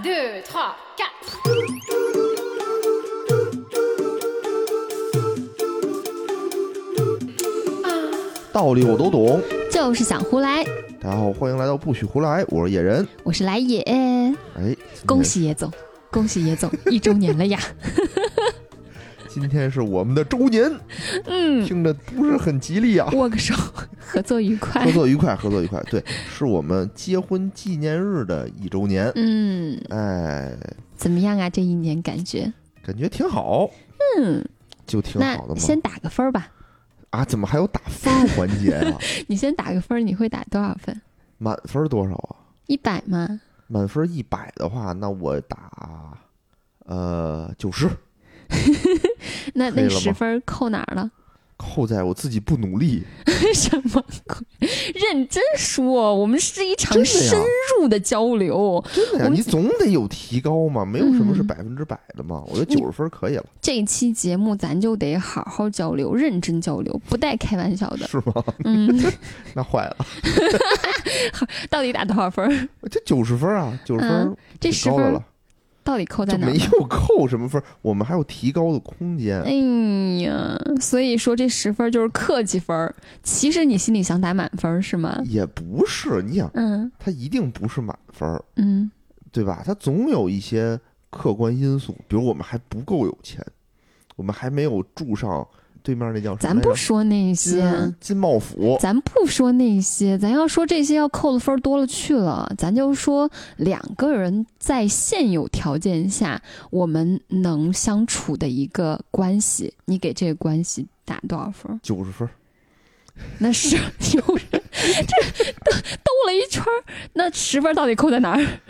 Deux, trois, quatre. 道理我都懂。就是想胡来。大家好，欢迎来到不许胡来，我是野人。我是来也，哎，恭！喜野总，恭喜野总一周年了呀！今天是我们的周年，嗯，听着不是很吉利啊。握个手，合作愉快合。作愉快，合作愉快。对，是我们结婚纪念日的一周年。嗯，哎，怎么样啊？这一年感觉？感觉挺好，嗯，就挺好的嘛。先打个分儿吧。啊，怎么还有打分环节啊？你先打个分，你会打多少分？满分多少啊？一百吗？满分一百的话，那我打呃九十，那那十分扣哪儿了？扣在我自己不努力。什么鬼？认真说，我们是一场深入的交流。真的呀，你总得有提高嘛，没有什么是嗯百分之百的嘛。我觉得九十分可以了，这一期节目咱就得好好交流，认真交流，不带开玩笑的。是吗？嗯，那坏了，到底打多少分儿？这九十分啊，九十分嗯这高的了，到底扣在哪没？有扣什么分儿，我们还有提高的空间。哎呀，所以说这十分就是客气分儿。其实你心里想打满分是吗？也不是，你想，嗯它一定不是满分，嗯，对吧？它总有一些客观因素，比如我们还不够有钱，我们还没有住上对面那叫什咱么咱不说那些，金金茂府，咱不说那些，咱要说这些要扣的分多了去了。咱就说两个人在现有条件下我们能相处的一个关系，你给这个关系打多少分儿？九十分。那是 有人这兜兜了一圈儿，那十分到底扣在哪儿？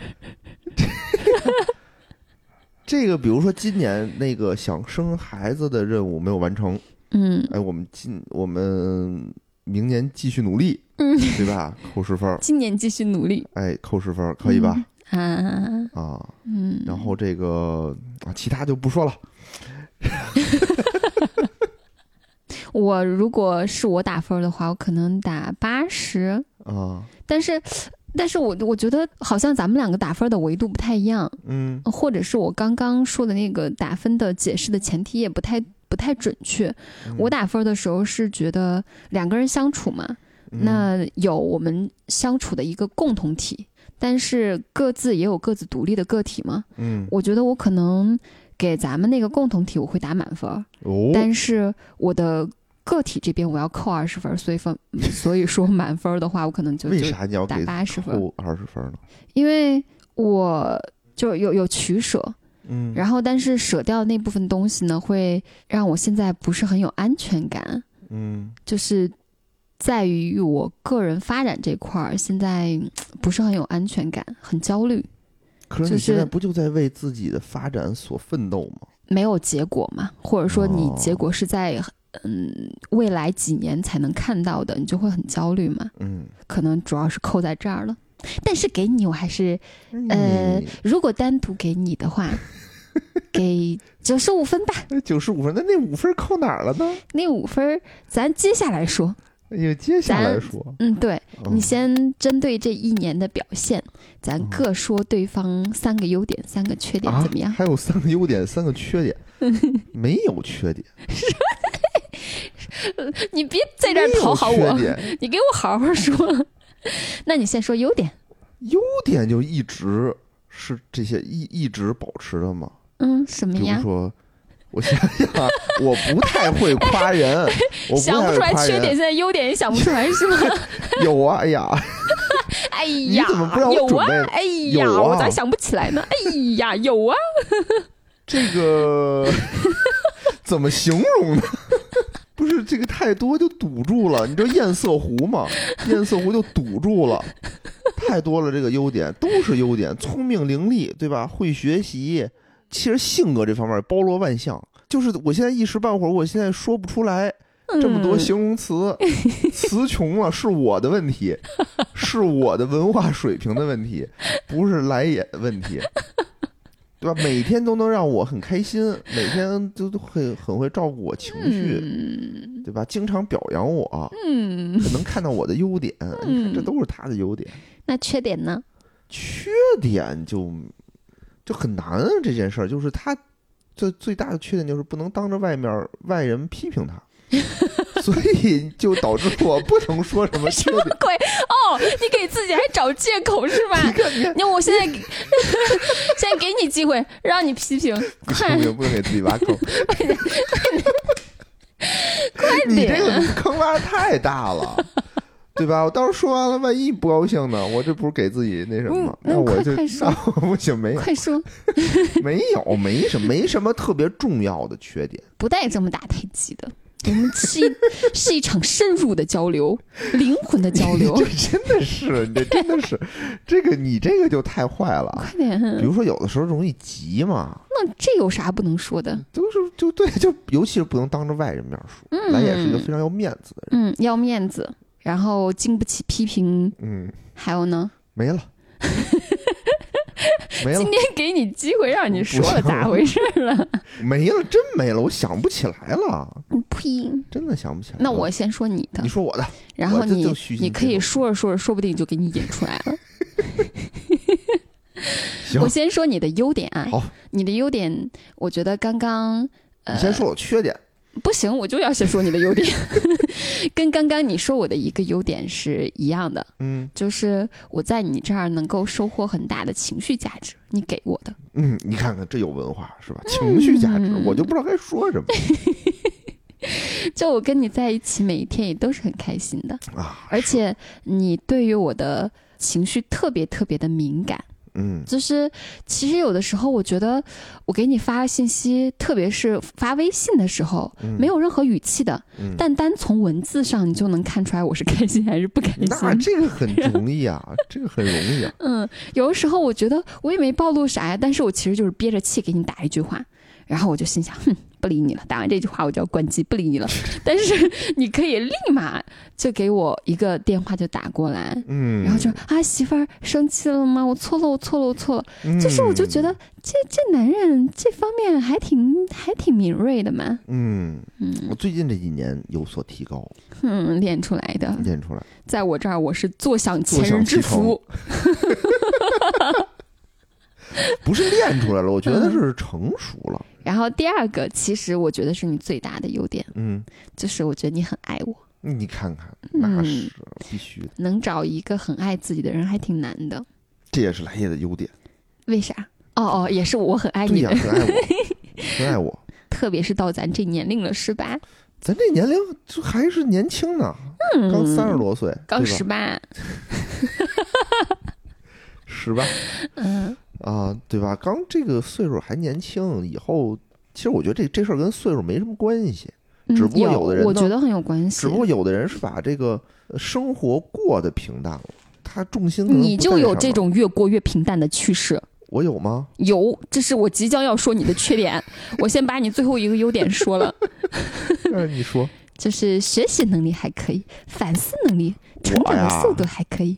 这个，比如说今年那个想生孩子的任务没有完成，嗯哎，我们今我们明年继续努力，嗯，对吧？扣十分儿，今年继续努力，哎，扣十分儿，可以吧？啊，啊，嗯，然后这个啊，其他就不说了。我如果是我打分的话，我可能打八十，啊，但是，但是我我觉得好像咱们两个打分的维度不太一样，嗯或者是我刚刚说的那个打分的解释的前提也不太不太准确。嗯我打分的时候是觉得两个人相处嘛，嗯那有我们相处的一个共同体，但是各自也有各自独立的个体嘛。嗯我觉得我可能给咱们那个共同体我会打满分但是我的个体这边我要扣二十分儿，所以分 所以说满分儿的话，我可能就为啥你要打八十分儿，扣二十分呢？因为我就有有取舍，嗯，然后但是舍掉那部分东西呢，会让我现在不是很有安全感，嗯就是在于我个人发展这块儿，现在嗯不是很有安全感，很焦虑，可是你现在不就在为自己的发展所奋斗吗？没有结果嘛，或者说你哦结果是在嗯未来几年才能看到的，你就会很焦虑嘛。嗯，可能主要是扣在这儿了。但是给你，我还是呃，如果单独给你的话，给九十五分吧。九十五分，那那五分扣哪儿了呢？那五分咱接下来说。哎呀，接下来说，嗯，对嗯你先针对这一年的表现，咱各说对方三个优点、三个缺点啊怎么样？还有三个优点，三个缺点，没有缺点，你别在这儿讨好我，你给我好好说。那你先说优点。优点就一直是这些一一直保持的嘛。嗯，什么呀？比如说，我想想啊，我不太会夸人，我不想不出来缺点，现在优点也想 不出来是吗？有啊，哎呀，哎呀，怎么不让我有啊准备？哎呀，啊我咋想不起来呢？哎呀，有啊。这个怎么形容呢？不是这个太多就堵住了，你知道堰塞湖吗？堰塞湖就堵住了，太多了。这个优点都是优点，聪明伶俐，对吧？会学习，其实性格这方面包罗万象。就是我现在一时半会儿，我现在说不出来这么多嗯形容词，词穷了，是我的问题，是我的文化水平的问题，不是来也的问题，对吧？每天都能让我很开心，每天都都会很会照顾我情绪，嗯对吧？经常表扬我，嗯，能看到我的优点，你看这都是他的优点，那缺点呢？缺点就就很难啊这件事儿，就是他最最大的缺点就是不能当着外面外人批评他，所以就导致我不能说什么。什么鬼？哦，你给自己还找借口是吧？你看，你看，那我现在现在给你机会，让你批评，不快行，也不能给自己挖坑。快你这个点！坑挖的太大了，对吧？我到时候说完了，万一不高兴呢？我这不是给自己那什么那我就快快 说那我不行，没有快说，没有没什么没什么特别重要的缺点。不带这么打太极的。我们是一是一场深入的交流，灵魂的交流。这真的是，你这真的是，这个你这个就太坏了。快点！比如说，有的时候容易急嘛，那这有啥不能说的？都是就对，就尤其是不能当着外人面说。嗯咱也是一个非常要面子的人。嗯，要面子，然后经不起批评，嗯，还有呢？没了，没了今，天给你机会让你说了，咋回事了？没了，真没了，我想不起来了，呸！真的想不起来。那我先说你的你，说我的，然后你你可以说着说着，说不定就给你引出来了。行我，先说你的优点啊，好，你的优点，我觉得刚刚呃你先说我缺点。不行，我就要先说你的优点，跟刚刚你说我的一个优点是一样的，嗯就是我在你这儿能够收获很大的情绪价值，你给我的。嗯，你看看这有文化是吧？情绪价值，嗯我就不知道该说什么 就我跟你在一起，每一天也都是很开心的，啊。而且你对于我的情绪特别特别的敏感。嗯就是其实有的时候，我觉得我给你发信息，特别是发微信的时候，嗯没有任何语气的，嗯，但单从文字上你就能看出来我是开心还是不开心那心。这个很 容易啊，这个很容易啊。嗯，有的时候我觉得我也没暴露啥呀，但是我其实就是憋着气给你打一句话，然后我就心想，哼，不理你了。打完这句话我就要关机，不理你了。但是你可以立马就给我一个电话就打过来，嗯，然后就啊媳妇儿生气了吗？我错了，我错了，我错了。就是我就觉得这这男人这方面还挺还挺敏锐的嘛，嗯，嗯，嗯我最近这几年有所提高，嗯，练出来的，练出来。在我这儿我是坐享坐前人之福，不是练出来了，我觉得是成熟了。然后第二个，其实我觉得是你最大的优点，嗯，就是我觉得你很爱我，你看看，那嗯是必须的，能找一个很爱自己的人还挺难的。这也是来叶的优点。为啥？哦哦，也是我很爱你很爱我，很爱我。特别是到咱这年龄了，是吧？咱这年龄就还是年轻呢，嗯，刚三十，多岁，刚十八，十八嗯啊，对吧？刚这个岁数还年轻，以后其实我觉得这这事儿跟岁数没什么关系，嗯，只不过有的人呢我觉得很有关系。只不过有的人是把这个呃生活过得平淡了，他重心你就有这种越过越平淡的趋势。我有吗？有，这是我即将要说你的缺点。我先把你最后一个优点说了，嗯，你说就是学习能力还可以，反思能力、成长的速度还可以。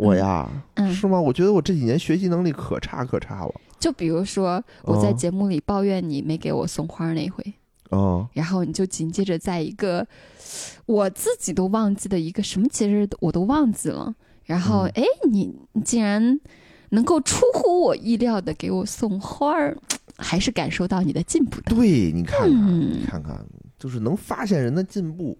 我呀，嗯，是吗？我觉得我这几年学习能力可差可差了。就比如说我在哦节目里抱怨你没给我送花那回，哦，然后你就紧接着在一个我自己都忘记的一个什么节日我都忘记了，然后嗯哎、你你竟然能够出乎我意料的给我送花儿，还是感受到你的进步的。对，你看看，嗯你看看，就是能发现人的进步。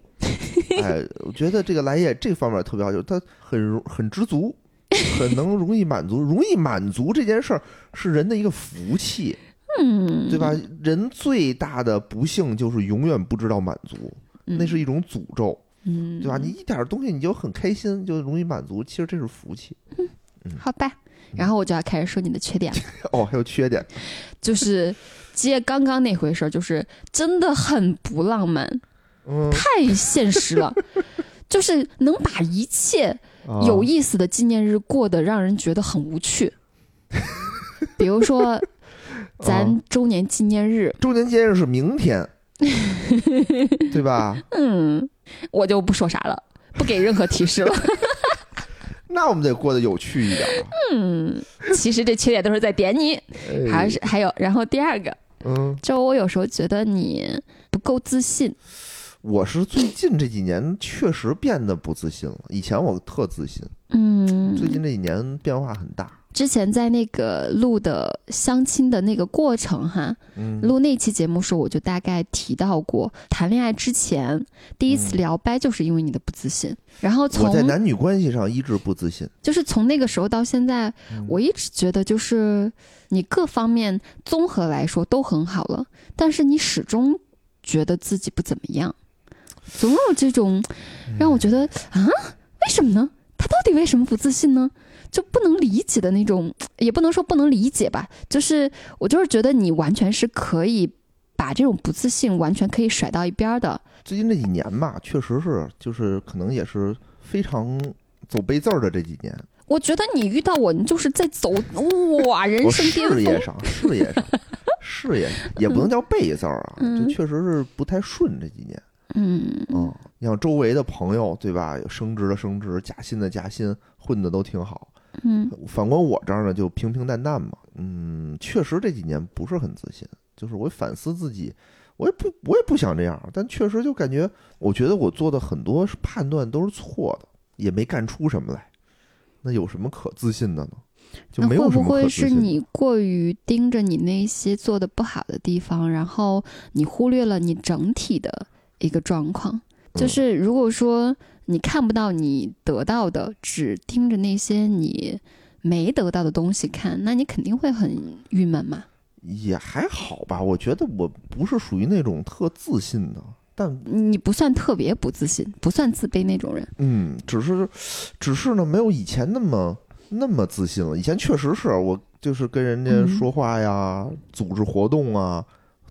哎，我觉得这个来叶这方面特别好，就是他很容很知足，很能容易满足。容易满足这件事儿是人的一个福气，嗯，对吧？人最大的不幸就是永远不知道满足，嗯？那是一种诅咒，嗯，对吧？你一点东西你就很开心，就容易满足，其实这是福气。嗯好吧。然后我就要开始说你的缺点了，哦，还有缺点，就是接刚刚那回事儿，就是真的很不浪漫，嗯，太现实了，就是能把一切啊有意思的纪念日过得让人觉得很无趣。比如说，啊咱周年纪念日，周年纪念日是明天，对吧？嗯，我就不说啥了，不给任何提示了。那我们得过得有趣一点啊。嗯，其实这缺点都是在点你，哎还是还有，然后第二个，嗯，就我有时候觉得你不够自信。我是最近这几年确实变得不自信了。以前我特自信，嗯，最近这几年变化很大。之前在那个录的相亲的那个过程哈，嗯，录那期节目时候，我就大概提到过，谈恋爱之前第一次嗯聊掰，就是因为你的不自信。然后我从在男女关系上一直不自信。就是从那个时候到现在，嗯我一直觉得就是你各方面综合来说都很好了，但是你始终觉得自己不怎么样，总有这种让我觉得啊，为什么呢？他到底为什么不自信呢？就不能理解的那种，也不能说不能理解吧，就是我就是觉得你完全是可以把这种不自信完全可以甩到一边儿的。最近这几年吧，确实是，就是可能也是非常走背字儿的这几年。我觉得你遇到我，你就是在走哇人生巅峰。事业上，事业上，事业上也不能叫背字儿啊，嗯就确实是不太顺这几年。嗯嗯，你像周围的朋友，对吧？有升职的升职，加薪的加薪，混的都挺好。嗯反观我这儿呢，就平平淡淡嘛。嗯，确实这几年不是很自信，就是我反思自己，我也不我也不想这样，但确实就感觉，我觉得我做的很多判断都是错的，也没干出什么来。那有什么可自信的呢？就没有会不会。是你过于盯着你那些做的不好的地方，然后你忽略了你整体的一个状况？就嗯是如果说你看不到你得到的，只盯着那些你没得到的东西看，那你肯定会很郁闷嘛。也还好吧，我觉得我不是属于那种特自信的，但你不算特别不自信，不算自卑那种人。嗯，只是，只是呢，没有以前那么那么自信了。以前确实是我就是跟人家嗯说话呀、组织活动啊，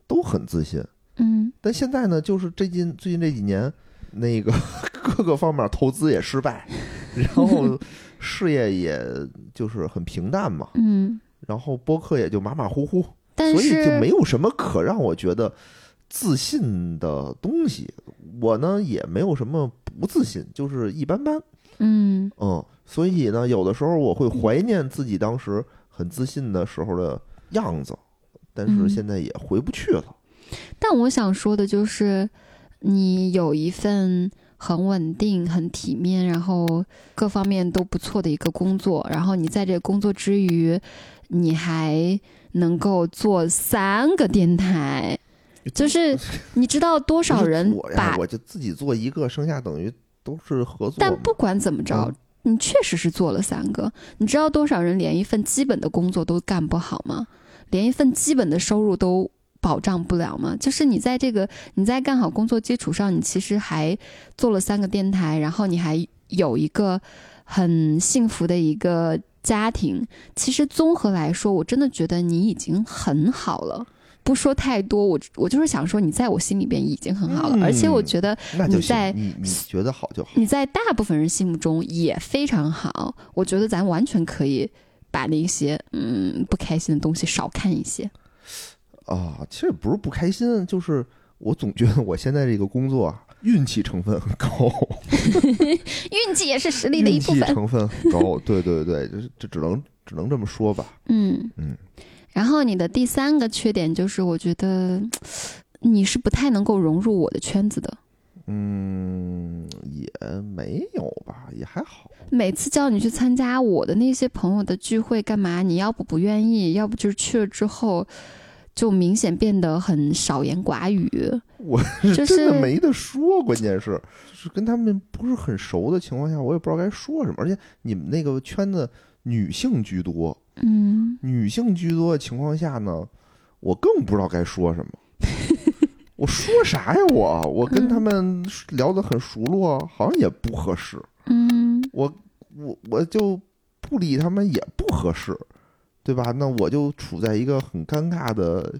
都很自信。嗯但现在呢，就是最近最近这几年，那个各个方面投资也失败，然后 事业也就是很平淡嘛，嗯，然后播客也就马马虎虎，但所以就没有什么可让我觉得自信的东西。我呢也没有什么不自信，就是一般般。嗯嗯，所以呢，有的时候我会怀念自己当时很自信的时候的样子，但是嗯现在也回不去了。但我想说的就是，你有一份很稳定、很体面，然后各方面都不错的一个工作，然后你在这个工作之余，你还能够做三个电台，就是 你知道多少人我呀把，我就自己做一个，剩下等于都是合作。但不管怎么着嗯。你确实是做了三个，你知道多少人连一份基本的工作都干不好吗？连一份基本的收入都保障不了吗？就是你在这个你在干好工作基础上，你其实还做了三个电台，然后你还有一个很幸福的一个家庭。其实综合来说，我真的觉得你已经很好了。不说太多，我我就是想说，你在我心里边已经很好了，嗯而且我觉得你在你你觉得好就好。你在大部分人心目中也非常好，我觉得咱完全可以把那些嗯不开心的东西少看一些。啊，其实也不是不开心，就是我总觉得我现在这个工作啊，运气成分很高，运气也是实力的一运气部分。成分很高。对对对，这这只能只能这么说吧。嗯嗯。然后你的第三个缺点就是，我觉得你是不太能够融入我的圈子的。嗯，也没有吧，也还好。每次叫你去参加我的那些朋友的聚会，干嘛？你要不不愿意，要不就是去了之后，就明显变得很少言寡语。我是真的没得说，关键是是跟他们不是很熟的情况下，我也不知道该说什么。而且你们那个圈子女性居多，嗯，女性居多的情况下呢，我更不知道该说什么。我说啥呀？我我跟他们聊得很熟络，好像也不合适。嗯我我我就不理他们也不合适，对吧？那我就处在一个很尴尬的，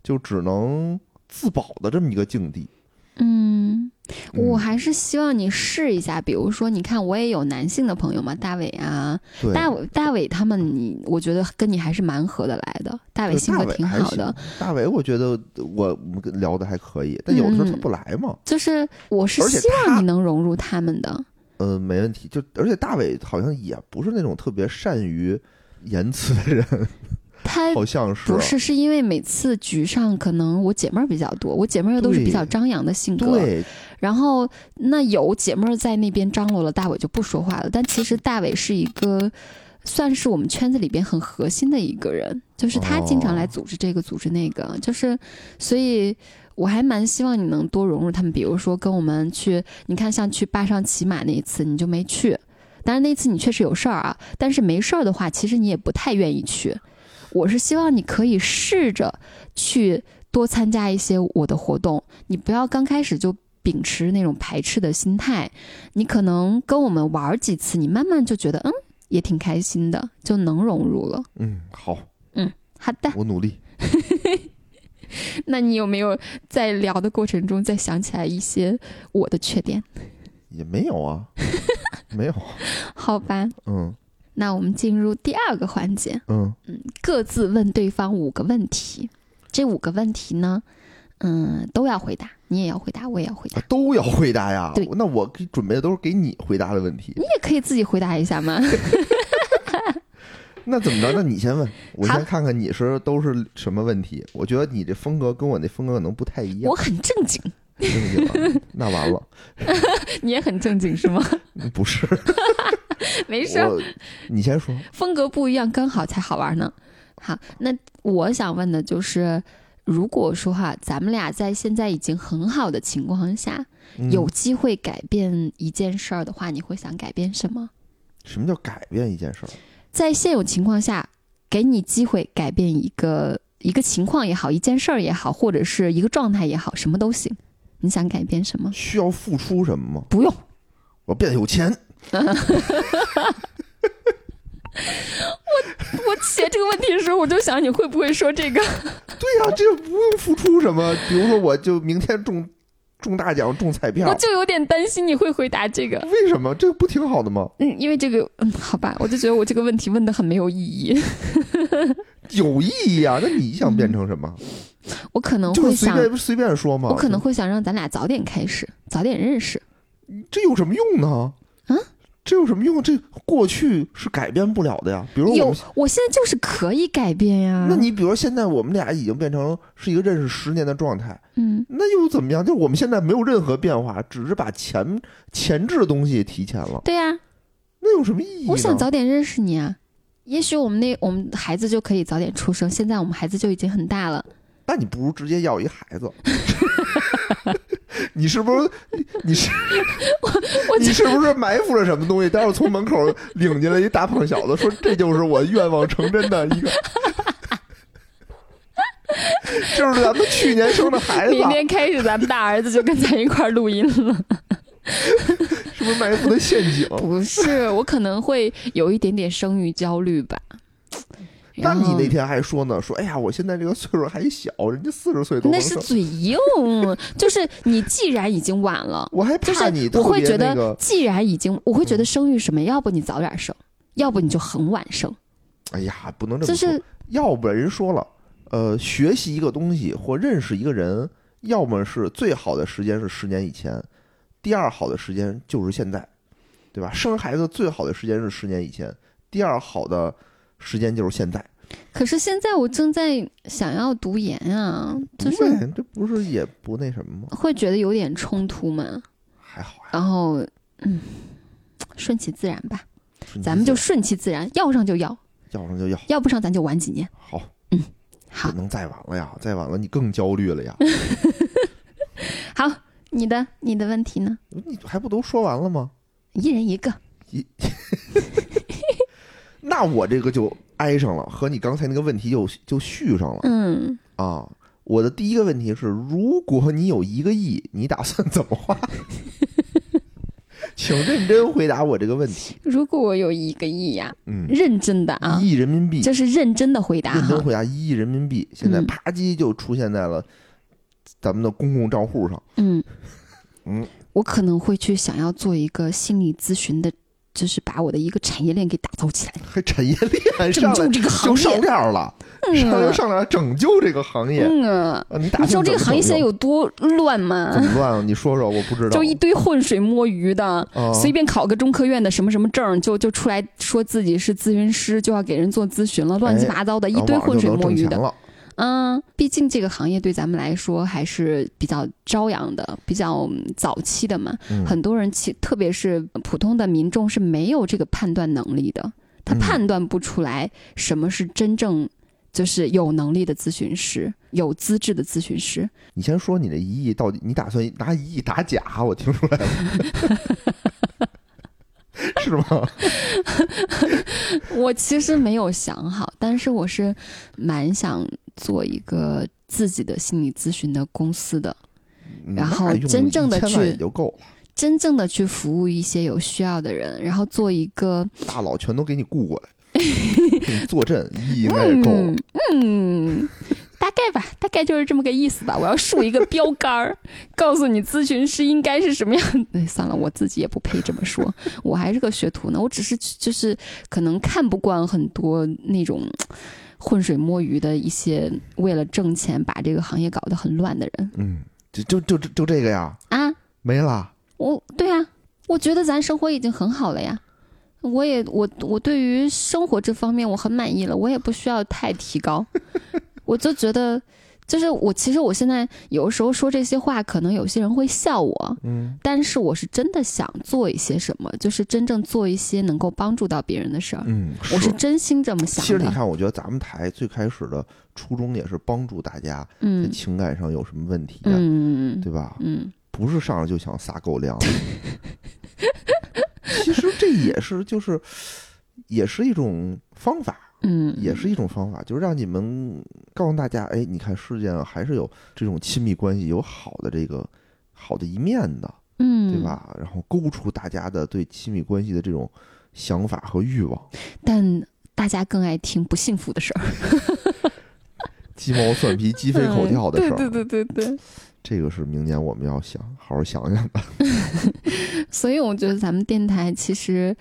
就只能自保的这么一个境地。嗯，我嗯还是希望你试一下，比如说，你看我也有男性的朋友嘛，大伟啊，大伟大伟他们你，我觉得跟你还是蛮合得来的。大伟性格挺好的，行。大伟，我觉得我我们聊的还可以，但有的时候他嗯不来嘛。就是我是希望你能融入他们的。呃，没问题。就而且大伟好像也不是那种特别善于言辞的人，他 好像是。不是，是因为每次局上可能我姐妹儿比较多，我姐妹儿又都是比较张扬的性格，对，然后那有姐妹儿在那边张罗了，大伟就不说话了。但其实大伟是一个算是我们圈子里边很核心的一个人，就是他经常来哦组织这个组织那个，就是所以。我还蛮希望你能多融入他们，比如说跟我们去，你看像去坝上骑马那一次你就没去，当然那次你确实有事儿啊，但是没事儿的话，其实你也不太愿意去。我是希望你可以试着去多参加一些我的活动，你不要刚开始就秉持那种排斥的心态，你可能跟我们玩儿几次，你慢慢就觉得嗯也挺开心的，就能融入了。嗯，好，嗯好的，我努力。那你有没有在聊的过程中再想起来一些我的缺点？也没有啊，没有。好吧，嗯那我们进入第二个环节，嗯嗯，各自问对方五个问题。这五个问题呢，嗯，都要回答，你也要回答，我也要回答啊。都要回答呀对。那我给准备的都是给你回答的问题你。也可以自己回答一下嘛。那怎么着？那你先问，我先看看你是都是什么问题。我觉得你这风格跟我那风格可能不太一样我。很正经，正经啊那完了，你也很正经是吗？不是 没事儿，你先说。风格不一样，刚好才好玩呢。好，那我想问的就是，如果说哈，咱们俩在现在已经很好的情况下，嗯有机会改变一件事儿的话，你会想改变什么？什么叫改变一件事儿？在现有情况下，给你机会改变一个一个情况也好，一件事儿也好，或者是一个状态也好，什么都行。你想改变什么？需要付出什么吗？不用，我变得有钱。我 我写这个问题的时候，我就想你会不会说这个？对呀、这个不用付出什么。比如说，我就明天中中大奖，中彩票我，就有点担心你会回答这个。为什么？这个不挺好的吗？嗯，因为这个，嗯，好吧，我就觉得我这个问题问的很没有意义。有意义啊、那你想变成什么？我可能就是随会想，便随便说嘛。我可能会想让咱俩早点开始，早点认识。这有什么用呢？啊，这有什么用？这过去是改变不了的呀。比如我有，我现在就是可以改变呀。那你比如说现在我们俩已经变成是一个认识十年的状态，嗯，那又怎么样？就我们现在没有任何变化，只是把前前置的东西提前了，对呀、那有什么意义呢？我想早点认识你啊。也许我们那我们孩子就可以早点出生，现在我们孩子就已经很大了。那你不如直接要一孩子。你是不是？你是我你是不是埋伏了什么东西？待会儿从门口领进来一大胖小子，说这就是我愿望成真的一个，就是咱们去年生的孩子，明天开始，咱们大儿子就跟咱一块儿录音了。是不是埋伏的陷阱？不是，我可能会有一点点生育焦虑吧。那你那天还说呢，说哎呀，我现在这个岁数还小，人家四十岁都那，是嘴硬，就是你既然已经晚了，我还就是怕你特我会觉得既然已经，我会觉得生育什么，要不你早点生，要不你就很晚生，哎呀，不能这么说，就是要不然人说了，呃，学习一个东西或认识一个人，要么是最好的时间是十年以前，第二好的时间就是现在，对吧？生孩子最好的时间是十年以前，第二好的时间就是现在。可是现在我正在想要读研啊，就是对，这不是也不那什么吗？会觉得有点冲突吗。还好呀，然后，嗯，顺其自然吧，咱们就顺其自然，要上就要，要上就要，要不上咱就晚几年。好，嗯好不，能再晚了呀，再晚了你更焦虑了呀。好，你的你的问题呢？你还不都说完了吗？一人一个。一 那我这个就挨上了，和你刚才那个问题就就续上了。嗯，啊，我的第一个问题是，如果你有一个亿，你打算怎么花？请认真回答我这个问题。如果我有一个亿呀、嗯，认真的啊一，亿人民币，这是认真的回答认真。回答一亿人民币，现在嗯啪叽就出现在了咱们的公共账户上。嗯嗯，我可能会去想要做一个心理咨询的，就是把我的一个产业链给打造起来，还 产业链拯上来救这个行业。链了，嗯上来啊上来拯救这个行业。嗯啊，啊，你打你知道这个行业现在有多乱吗怎？么乱啊？你说说，我不知道。就一堆浑水摸鱼的，啊随便考个中科院的什么什么证，就就出来说自己是咨询师，就要给人做咨询了，乱七八糟的，一堆浑水摸鱼的。了。嗯，毕竟这个行业对咱们来说还是比较朝阳的，比较嗯早期的嘛。嗯很多人其特别是普通的民众是没有这个判断能力的。他嗯判断不出来什么是真正就是有能力的咨询师，有资质的咨询师。你先说你的一亿到底，你打算拿一亿打假？我听出来了，是吗？我其实没有想好，但是我是蛮想做一个自己的心理咨询的公司的，然后真正的去就够了，真正的去服务一些有需要的人，然后做一个大佬全都给你雇过来，给你坐镇，一亿应该也够了。嗯，嗯，大概吧，大概就是这么个意思吧。我要竖一个标杆儿，告诉你咨询师应该是什么样。哎，算了，我自己也不配这么说，我还是个学徒呢。我只是就是可能看不惯很多那种浑水摸鱼的一些为了挣钱把这个行业搞得很乱的人嗯，就就就就就这个呀，啊。没了。我对啊，我觉得咱生活已经很好了呀。我也我我对于生活这方面我很满意了，我也不需要太提高。我就觉得，就是我其实我现在有时候说这些话，可能有些人会笑我，嗯，但是我是真的想做一些什么，就是真正做一些能够帮助到别人的事儿。嗯，我是真心这么想的。其实你看，我觉得咱们台最开始的初衷也是帮助大家在嗯情感上有什么问题啊、嗯对吧？嗯不是上来就想撒狗粮。其实这也是就是也是一种方法，嗯，也是一种方法，就是让你们告诉大家，哎，你看世界上还是有这种亲密关系有好的这个好的一面的，嗯，对？吧？然后勾出大家的对亲密关系的这种想法和欲望，但大家更爱听不幸福的事儿，鸡毛蒜皮、鸡飞狗跳的事儿。嗯对对对对对。这个是明年我们要想好好想想的。所以我觉得咱们电台其实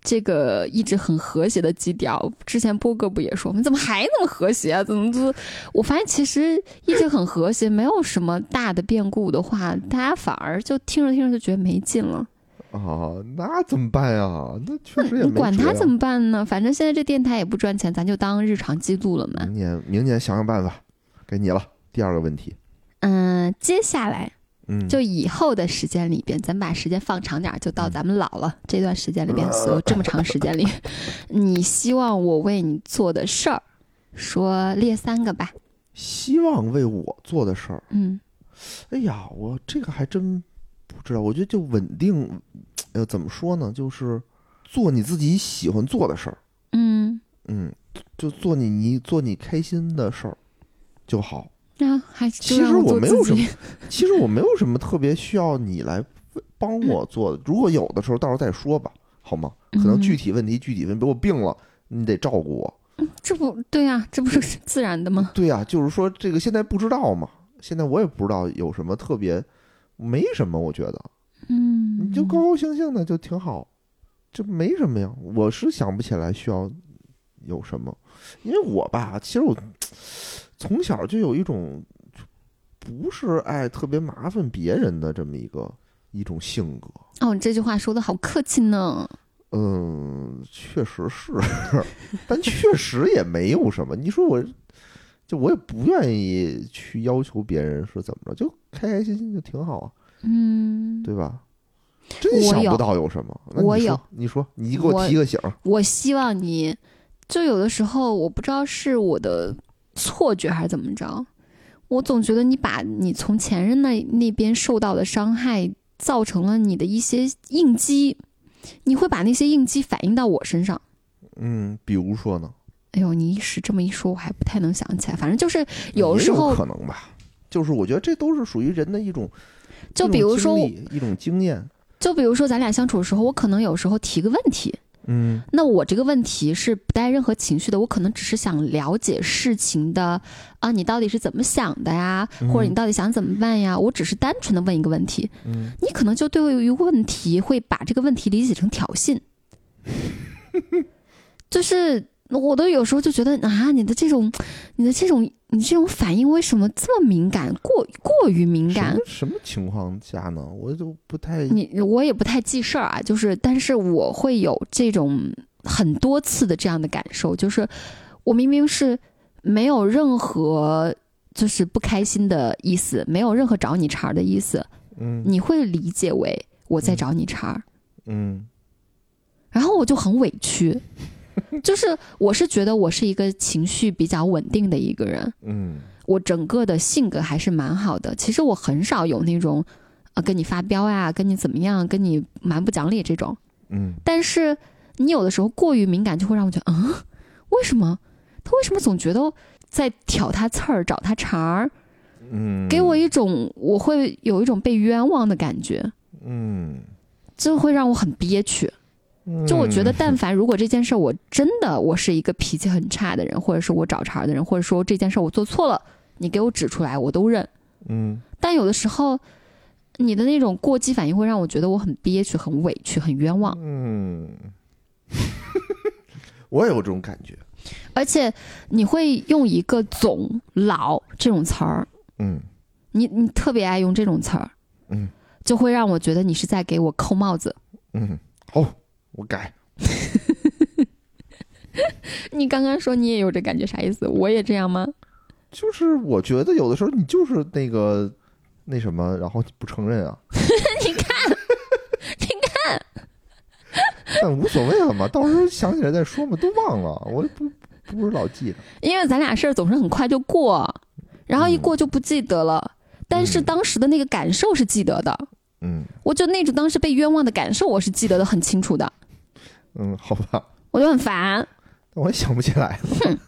这个一直很和谐的基调，之前波哥不也说，你怎么还那么和谐啊？怎么就？我发现其实一直很和谐，没有什么大的变故的话，大家反而就听着听着就觉得没劲了。啊，那怎么办呀？那确实也你没管他怎么办呢？反正现在这电台也不赚钱，咱就当日常记录了嘛。明年明年想想办法，给你了。第二个问题，嗯，接下来嗯，就以后的时间里边，咱把时间放长点儿，就到嗯咱们老了这段时间里边，所有这么长时间里，你希望我为你做的事儿，说列三个吧。希望为我做的事儿。嗯哎呀，我这个还真不知道。我觉得就稳定，呃，怎么说呢？就是做你自己喜欢做的事儿，嗯，嗯，就做你你做你开心的事儿就好。那、还其实我没有什么 其实我没有什么特别需要你来帮我做的，如果有的时候到时候再说吧，好吗？可能嗯具体问题具体问，比如我病了，你得照顾我。这不对呀、这不是自然的吗？对呀、就是说这个现在不知道嘛，现在我也不知道有什么特别，没什么，我觉得嗯，你就高高兴兴的就挺好，这没什么呀。我是想不起来需要有什么，因为我吧，其实我从小就有一种不是爱特别麻烦别人的这么一个一种性格。哦，你这句话说的好客气呢。嗯，确实是，但确实也没有什么。你说我，就我也不愿意去要求别人是怎么着，就开开心心就挺好啊，嗯，对吧？真想不到有什么。那你说我有，你说，你给我我提个醒儿。我希望你，就有的时候我不知道是我的错觉还是怎么着，我总觉得你把你从前任那那边受到的伤害造成了你的一些应激，你会把那些应激反映到我身上。嗯，比如说呢，哎呦，你一时这么一说，我还不太能想起来。反正就是有时候，可能吧。就是我觉得这都是属于人的一种，就比如说一种经验。就比如说咱俩相处的时候，我可能有时候提个问题，嗯。那我这个问题是不带任何情绪的，我可能只是想了解事情的啊，你到底是怎么想的呀，嗯。或者你到底想怎么办呀？我只是单纯的问一个问题，嗯，你可能就对于问题会把这个问题理解成挑衅，就是我都有时候就觉得啊，你的这种，你的这种，你这种反应为什么这么敏感，过过于敏感什么？什么情况下呢？我就不太你我也不太记事儿啊，就是，但是我会有这种很多次的这样的感受，就是我明明是没有任何就是不开心的意思，没有任何找你茬儿的意思，嗯你会理解为我在找你茬儿，嗯然后我就很委屈，就是我是觉得我是一个情绪比较稳定的一个人，嗯我整个的性格还是蛮好的。其实我很少有那种，啊，跟你发飙呀，跟你怎么样，跟你蛮不讲理这种。嗯但是你有的时候过于敏感，就会让我觉得，嗯，为什么他为什么总觉得在挑他刺儿、找他茬儿，嗯，给我一种我会有一种被冤枉的感觉，嗯，这会让我很憋屈。就我觉得，但凡如果这件事儿我真的我是一个脾气很差的人，或者是我找茬儿的人，或者说这件事儿我做错了，你给我指出来，我都认。嗯。但有的时候，你的那种过激反应会让我觉得我很憋屈、很委屈、很冤枉。嗯，我也有这种感觉。而且你会用一个“总”“老”这种词儿，嗯。你你特别爱用这种词儿，嗯。就会让我觉得你是在给我扣帽子。嗯，好，我改。你刚刚说你也有这感觉，啥意思？我也这样吗？就是我觉得有的时候你就是那个那什么，然后你不承认啊，你看，你看，但无所谓了嘛，到时候想起来再说嘛，都忘了，我也不不是老记得。因为咱俩事儿总是很快就过，然后一过就不记得了。但是当时的那个感受是记得的，嗯我就那种当时被冤枉的感受，我是记得的很清楚的，嗯，好吧，我就很烦。我也想不起来了。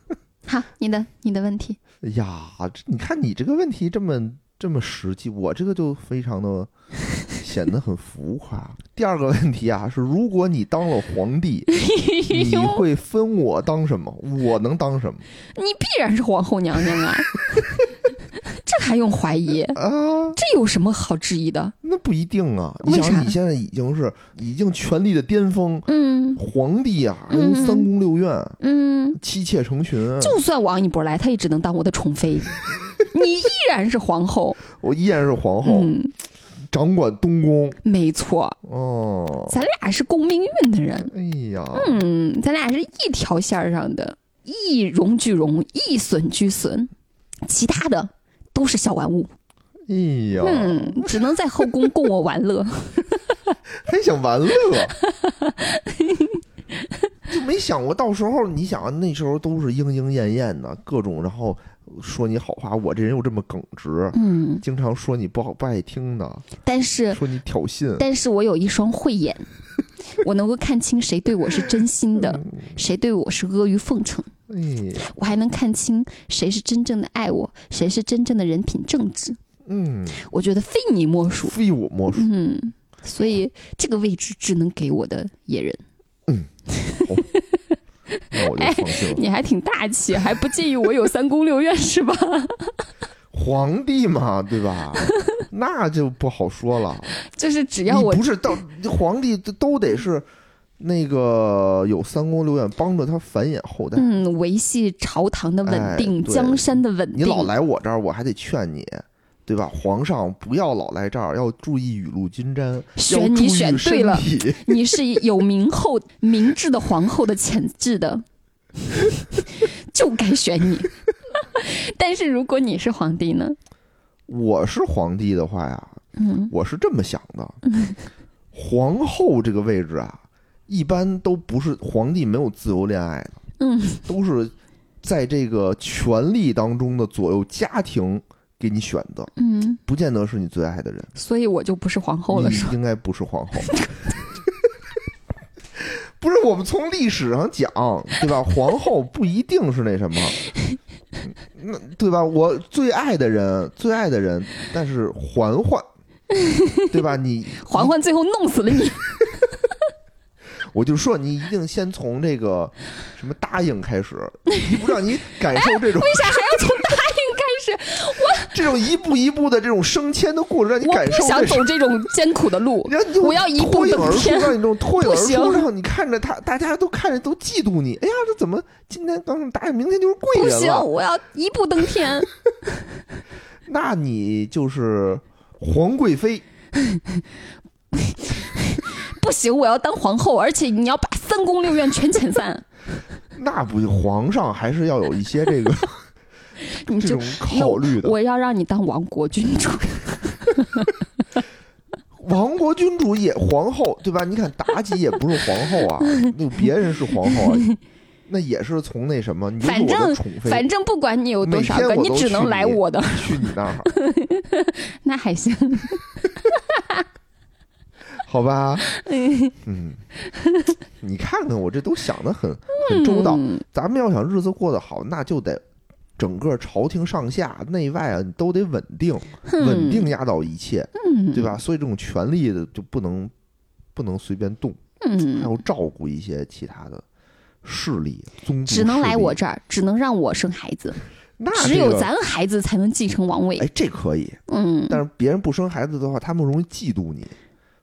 好，你的你的问题，哎呀，这你看你这个问题这么这么实际，我这个就非常的 显得很浮夸。第二个问题啊，是如果你当了皇帝，你会分我当什么？我能当什么你必然是皇后娘娘啊，这还用怀疑？啊？这有什么好质疑的？那不一定啊！你想，你现在已经是已经权力的巅峰，嗯皇帝啊，嗯人三宫六院，嗯，妻妾成群，就算王一博来，他也只能当我的宠妃，你依然是皇后。我依然是皇后，嗯，掌管东宫。没错，哦，咱俩是共命运的人。哎呀，嗯，咱俩是一条线上的，一荣俱荣，一损俱损，其他的都是小玩物。哎呀，嗯，只能在后宫供我玩乐。还想玩乐，就没想过到时候你想啊那时候都是莺莺燕燕的各种，然后说你好话，我这人又这么耿直，嗯，经常说你不好不爱听的，但是说你挑衅，但是我有一双慧眼，我能够看清谁对我是真心的，谁对我是阿谀奉承，哎，我还能看清谁是真正的爱我，谁是真正的人品正直。嗯，我觉得非你莫属。非我莫属。嗯，所以这个位置只能给我的野人。那我就放心了。你还挺大气，还不介意我有三宫六院是吧？皇帝嘛，对吧？那就不好说了。就是只要我不是到皇帝都都得是那个有三宫六院帮着他繁衍后代。嗯维系朝堂的稳定，哎江山的稳定。你老来我这儿，我还得劝你，对吧？皇上不要老来这儿，要注意雨露均沾，选你选对了 你是有明后明智的皇后的潜质的，就该选你。但是如果你是皇帝呢？我是皇帝的话呀，嗯我是这么想的：皇后这个位置啊，一般都不是皇帝没有自由恋爱的，嗯，都是在这个权力当中的左右家庭给你选的，嗯，不见得是你最爱的人。所以我就不是皇后了，你是？应该不是皇后。不是，我们从历史上讲，对吧？皇后不一定是那什么，那对吧？我最爱的人，最爱的人，但是嬛嬛，对吧？你嬛嬛最后弄死了你。我就说你一定先从这个什么答应开始，你不让你感受这种为啥还要从答应开始？这种一步一步的这种升迁的过程，让你我不想感受想走这种艰苦的路，我要一步登天。让你这种脱颖而出，让你看着他，大家都看着都嫉妒你。哎呀，这怎么今天刚上答应，明天就是贵人了不行，我要一步登天。那你就是皇贵妃，不行，我要当皇后，而且你要把三宫六院全遣散。那不皇上还是要有一些这个你 就这种考虑的。我要让你当亡国君主。亡国君主也皇后对吧？你看妲己也不是皇后啊，那别人是皇后啊。那也是从那什么，你就我的正宠妃，反正不管你有多少你只能来我的，去你那儿，那还行。好吧？嗯，你看看我这都想的很很周到。嗯咱们要想日子过得好，那就得整个朝廷上下内外啊，你都得稳定，稳定压倒一切，嗯，对吧？所以这种权力的就不能不能随便动，还嗯，要照顾一些其他的势力，只能来我这儿，只能让我生孩子，那只有咱孩子才能继承王位。哎，这可以。嗯，但是别人不生孩子的话，他们容易嫉妒你，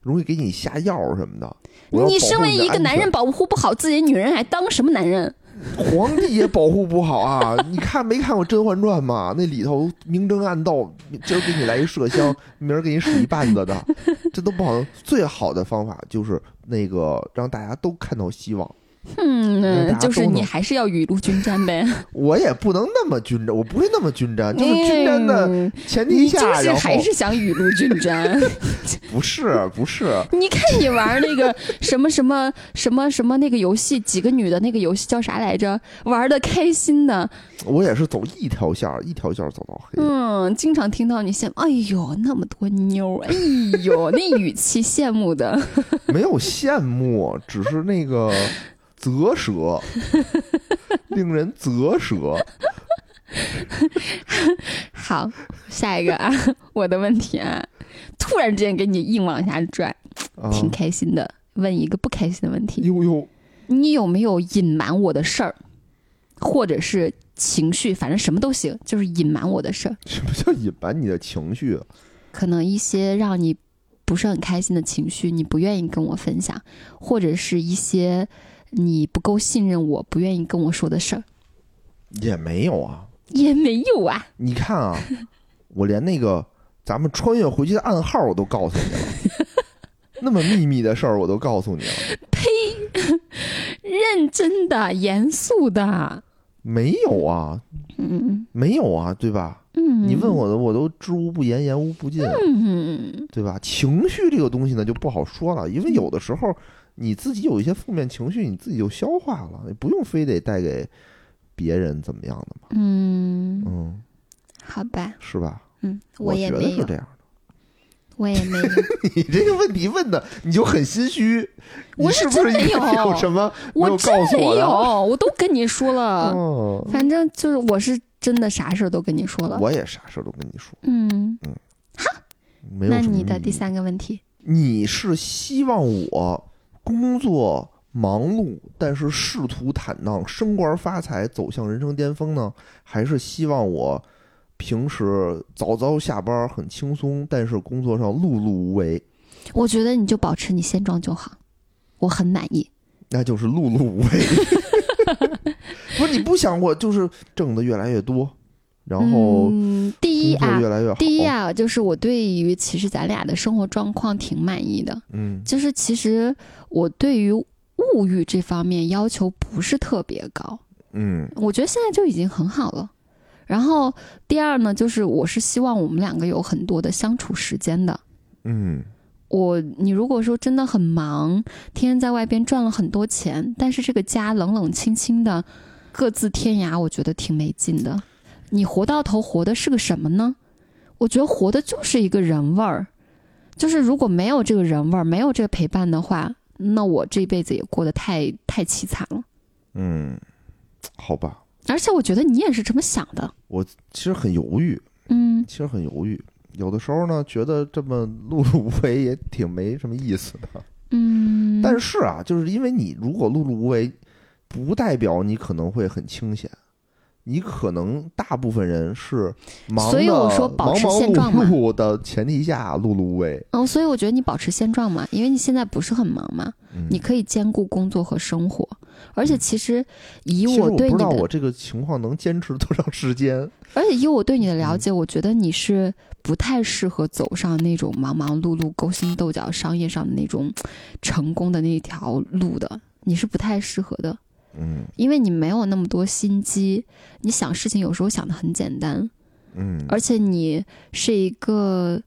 容易给你下药什么的。你身为一个男人保护不好自己的女人，还当什么男人？皇帝也保护不好啊！你看没看过《甄嬛传》吗？那里头明争暗斗，今儿给你来一麝香，明儿给你使一绊子的，这都不好。最好的方法就是那个让大家都看到希望。嗯，就是你还是要雨露均沾呗。我也不能那么均沾，我不会那么均沾，就是均沾的嗯前提下，然后是还是想雨露均沾。不是不是，你看你玩那个什么什么什么什么那个游戏，几个女的那个游戏叫啥来着？玩的开心的，我也是走一条线儿，一条线儿走到黑。嗯，经常听到你羡慕，哎呦那么多妞，哎呦那语气羡慕的，没有羡慕，只是那个啧舌，令人啧舌。好，下一个啊，我的问题啊，突然之间给你硬往下拽，啊，挺开心的。问一个不开心的问题，呦呦，你有没有隐瞒我的事儿，或者是情绪，反正什么都行，就是隐瞒我的事儿。什么叫隐瞒你的情绪啊？可能一些让你不是很开心的情绪，你不愿意跟我分享，或者是一些你不够信任我、不愿意跟我说的事儿，也没有啊。也没有啊。你看啊，我连那个咱们穿越回去的暗号我都告诉你了，那么秘密的事儿我都告诉你了。呸认真的、严肃的，没有啊，嗯没有啊，对吧？嗯，你问我的，我都知无不言，言无不尽，嗯，对吧？情绪这个东西呢，就不好说了，因为有的时候你自己有一些负面情绪，你自己就消化了，也不用非得带给别人怎么样的嘛。嗯，嗯，好吧，是吧？嗯，我也没有这，样的。我也没有，你这个问题问的你就很心虚，我你是不是没有有什么我真没？有，我都跟你说了，哦，反正就是我是真的啥事儿都跟你说了，我也啥事儿都跟你说，嗯，没有那你的第三个问题，你是希望我工作忙碌，但是仕途坦荡，升官发财，走向人生巅峰呢，还是希望我平时早早下班很轻松，但是工作上碌碌无为？我觉得你就保持你现状就好，我很满意。那就是碌碌无为。不是你不想我就是挣的越来越多，然后嗯，第一啊越，来越好。第一啊，就是我对于其实咱俩的生活状况挺满意的，嗯就是其实我对于物欲这方面要求不是特别高，嗯我觉得现在就已经很好了。然后第二呢，就是我是希望我们两个有很多的相处时间的。嗯我，你如果说真的很忙，天天在外边赚了很多钱，但是这个家冷冷清清的，各自天涯，我觉得挺没劲的。你活到头，活的是个什么呢？我觉得活的就是一个人味儿，就是如果没有这个人味儿，没有这个陪伴的话，那我这辈子也过得太太凄惨了。嗯，好吧，而且我觉得你也是这么想的，我其实很犹豫，嗯其实很犹豫。有的时候呢，觉得这么碌碌无为也挺没什么意思的。嗯，但是啊，就是因为你如果碌碌无为，不代表你可能会很清闲。你可能大部分人是忙的，所以我说保持现状嘛碌碌的前提下碌碌无为。哦，所以我觉得你保持现状嘛，因为你现在不是很忙嘛，嗯、你可以兼顾工作和生活。而且其实以我对你的，不知道我这个情况能坚持多长时间。而且以我对你的了嗯解，我觉得你是不太适合走上那种忙忙碌碌、勾心斗角、商业上的那种成功的那条路的，你是不太适合的，嗯因为你没有那么多心机，你想事情有时候想的很简单，嗯，而且你是一个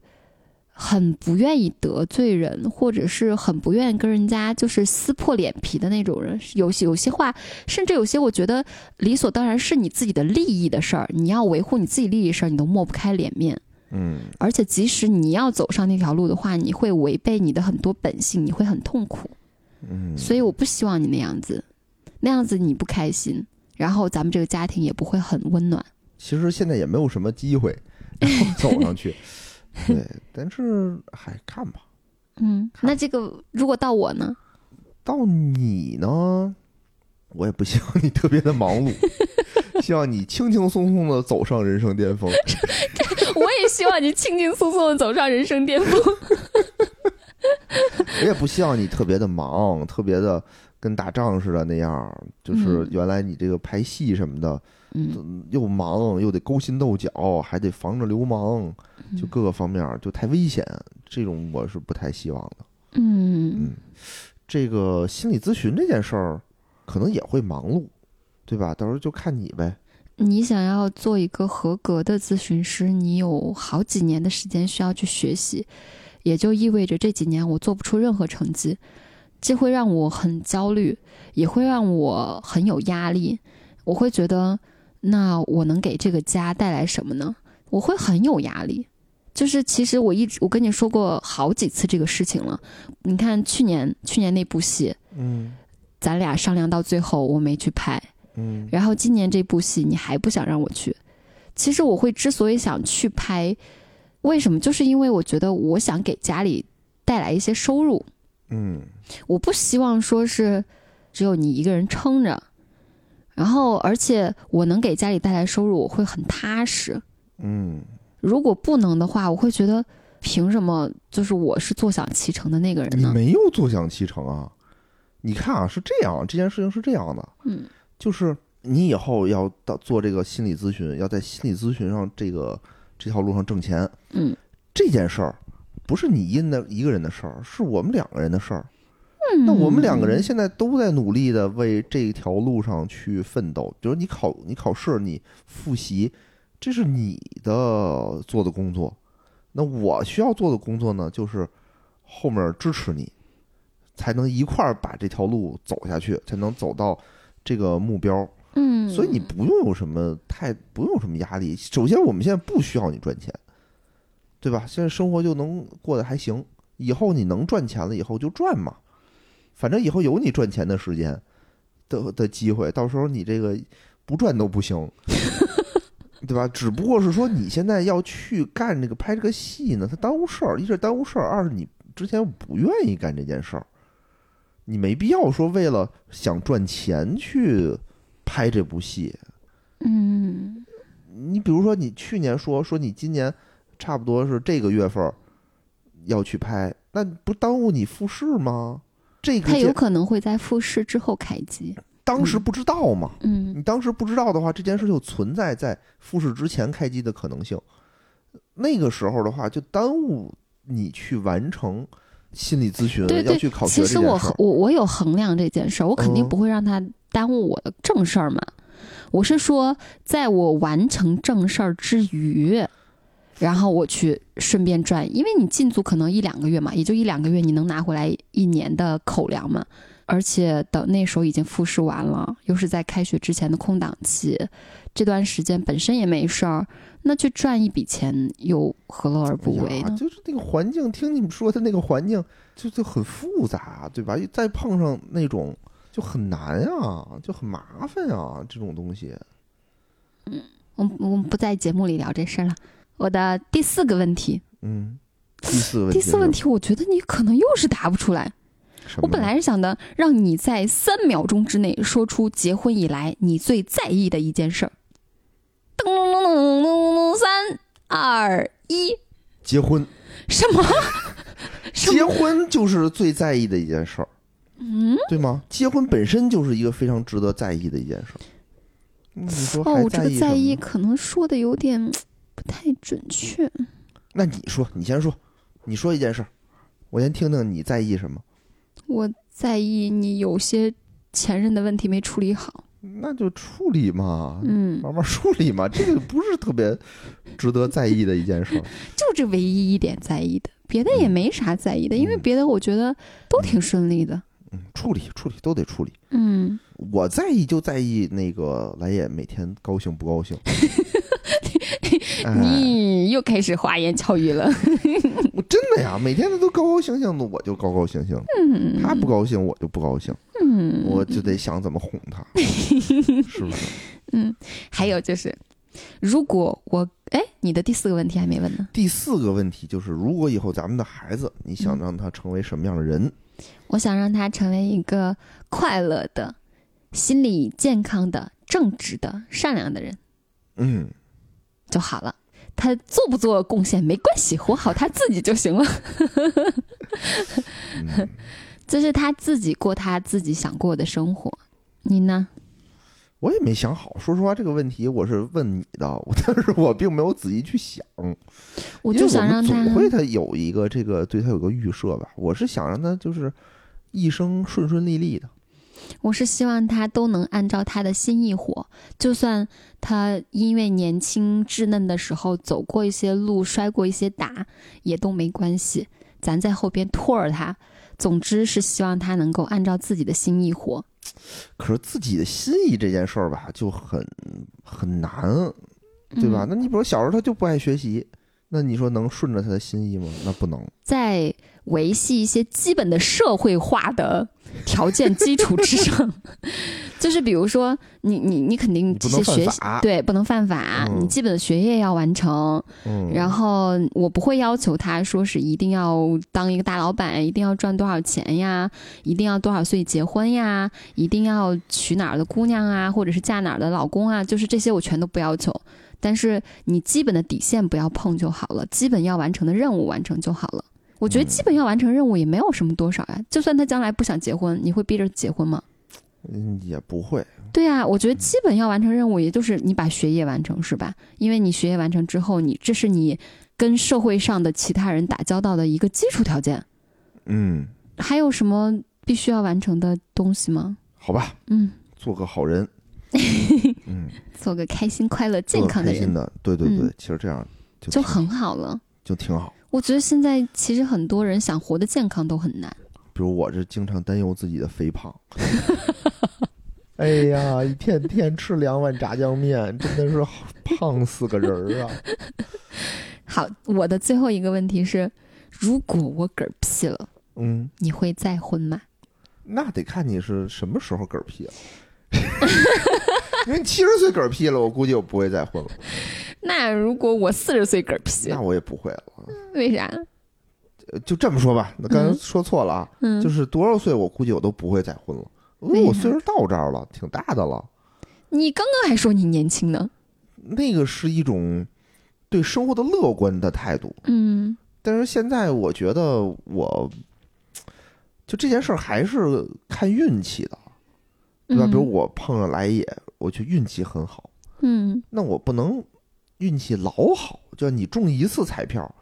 很不愿意得罪人，或者是很不愿意跟人家就是撕破脸皮的那种人。有些有些话，甚至有些我觉得理所当然是你自己的利益的事儿，你要维护你自己利益的事儿，你都抹不开脸面。嗯而且即使你要走上那条路的话，你会违背你的很多本性，你会很痛苦。嗯，所以我不希望你那样子，那样子你不开心，然后咱们这个家庭也不会很温暖。其实现在也没有什么机会走上去，对，但是还看吧。嗯，那这个如果到我呢？到你呢，我也不希望你特别的忙碌，希望你轻轻松松的走上人生巅峰。我也希望你轻轻松松的走上人生巅峰。我也不希望你特别的忙，特别的跟打仗似的那样。就是嗯原来你这个拍戏什么的，嗯嗯又忙又得勾心斗角，还得防着流氓，就各个方面就太危险。这种我是不太希望的。嗯这个心理咨询这件事儿，可能也会忙碌，对吧？到时候就看你呗。你想要做一个合格的咨询师，你有好几年的时间需要去学习，也就意味着这几年我做不出任何成绩，这会让我很焦虑，也会让我很有压力。我会觉得，那我能给这个家带来什么呢？我会很有压力。就是其实我一直我跟你说过好几次这个事情了。你看去年去年那部戏，嗯咱俩商量到最后我没去拍，嗯然后今年这部戏你还不想让我去，其实我会之所以想去拍，为什么？就是因为我觉得我想给家里带来一些收入，嗯我不希望说是只有你一个人撑着，然后而且我能给家里带来收入，我会很踏实。嗯如果不能的话，我会觉得凭什么就是我是坐享其成的那个人呢？你没有坐享其成啊！你看啊，是这样，这件事情是这样的，嗯就是你以后要到做这个心理咨询，要在心理咨询上这个这条路上挣钱，嗯这件事儿不是你因的一个人的事儿，是我们两个人的事儿。嗯，那我们两个人现在都在努力的为这条路上去奋斗。比如你考你考试，你复习，这是你的做的工作。那我需要做的工作呢，就是后面支持你，才能一块儿把这条路走下去，才能走到这个目标。嗯，所以你不用有什么太不用有什么压力。首先，我们现在不需要你赚钱，对吧？现在生活就能过得还行。以后你能赚钱了，以后就赚嘛。反正以后有你赚钱的时间的的机会，到时候你这个不赚都不行，对吧？只不过是说你现在要去干这个拍这个戏呢，它耽误事儿。一是耽误事儿，二是你之前不愿意干这件事儿，你没必要说为了想赚钱去拍这部戏。嗯你比如说，你去年说说你今年差不多是这个月份要去拍，那不耽误你复试吗？这个他有可能会在复试之后开机。当时不知道嘛？嗯你当时不知道的话，这件事就存在在复试之前开机的可能性。那个时候的话，就耽误你去完成心理咨询，对对要去考学其实我。我我有衡量这件事儿，我肯定嗯不会让他耽误我的正事儿嘛。我是说，在我完成正事儿之余，然后我去顺便赚，因为你进组可能一两个月嘛，也就一两个月，你能拿回来一年的口粮嘛。而且等那时候已经复试完了，又是在开学之前的空档期，这段时间本身也没事儿，那去赚一笔钱又何乐而不为？就是那个环境，听你们说的那个环境就就很复杂，对吧？再碰上那种就很难啊，就很麻烦啊，这种东西。嗯我们我们不在节目里聊这事儿了。我的第四个问题，嗯，第四个问题，第四问，题，我觉得你可能又是答不出来。我本来是想的，让你在三秒钟之内说出结婚以来你最在意的一件事儿。噔噔噔噔噔噔，三二一，结婚，什么？结？婚就是最在意的一件事儿，嗯，对吗？结婚本身就是一个非常值得在意的一件事儿。嗯你说还哦，这个在意？可能说的有点不太准确。那你说，你先说，你说一件事儿，我先听听你在意什么。我在意你有些前任的问题没处理好。那就处理嘛，嗯，慢慢处理嘛，这个不是特别值得在意的一件事儿。就这唯一一点在意的，别的也没啥在意的，因为别的我觉得都挺顺利的。嗯，处理处理都得处理。嗯，我在意就在意那个来也每天高兴不高兴。哎，你又开始花言巧语了。我真的呀，每天他都高高兴兴的，我就高高兴兴；嗯他不高兴，我就不高兴，嗯，我就得想怎么哄他，是不是？嗯还有就是，如果我哎，你的第四个问题还没问呢。第四个问题就是，如果以后咱们的孩子，你想让他成为什么样的人？我想让他成为一个快乐的、心理健康的、正直的、善良的人嗯，就好了。他做不做贡献没关系，活好他自己就行了。嗯 就是他自己过他自己想过的生活。你呢？我也没想好。说实话，这个问题我是问你的，但是我并没有仔细去想。我就想让他会他有一个这个对他有个预设吧。我是想让他就是一生顺顺利利的。我是希望他都能按照他的心意活，就算他因为年轻稚嫩的时候走过一些路，摔过一些打，也都没关系，咱在后边拖着他。总之是希望他能够按照自己的心意活。可是自己的心意这件事儿吧，就很很难，对吧？嗯那你比如小时候他就不爱学习，那你说能顺着他的心意吗？那不能。在维系一些基本的社会化的条件基础之上，就是比如说你你你肯定这些学习对不能犯法，嗯。你基本的学业要完成，嗯，然后我不会要求他说是一定要当一个大老板，一定要赚多少钱呀，一定要多少岁结婚呀，一定要娶哪儿的姑娘啊，或者是嫁哪儿的老公啊，就是这些我全都不要求。但是你基本的底线不要碰就好了，基本要完成的任务完成就好了。我觉得嗯基本要完成任务也没有什么多少呀，就算他将来不想结婚，你会逼着结婚吗？嗯也不会。对啊，我觉得基本要完成任务，也就是你把学业完成，是吧？因为你学业完成之后，你这是你跟社会上的其他人打交道的一个基础条件。嗯，还有什么必须要完成的东西吗？好吧，嗯，做个好人。嗯，做个开心、快乐、健康的人开心的，对对对，嗯其实这样就就很好了。就挺好。我觉得现在其实很多人想活得健康都很难。比如我这经常担忧自己的肥胖。哎呀，一天天吃两碗炸酱面，真的是胖死个人儿啊！好，我的最后一个问题是：如果我嗝屁了，嗯，你会再婚吗？那得看你是什么时候嗝屁了。因为你七十岁嗝屁了，我估计我不会再婚了。那如果我四十岁嗝屁那，我也不会了。为啥？呃就这么说吧，那刚才嗯说错了啊，嗯，就是多少岁我估计我都不会再婚了。因为我岁数到这儿了，挺大的了。你刚刚还说你年轻呢。那个是一种对生活的乐观的态度，嗯但是现在我觉得我，就这件事儿还是看运气的，对吧？嗯比如我碰上来也，我觉得运气很好，嗯那我不能运气老好，就你中一次彩票，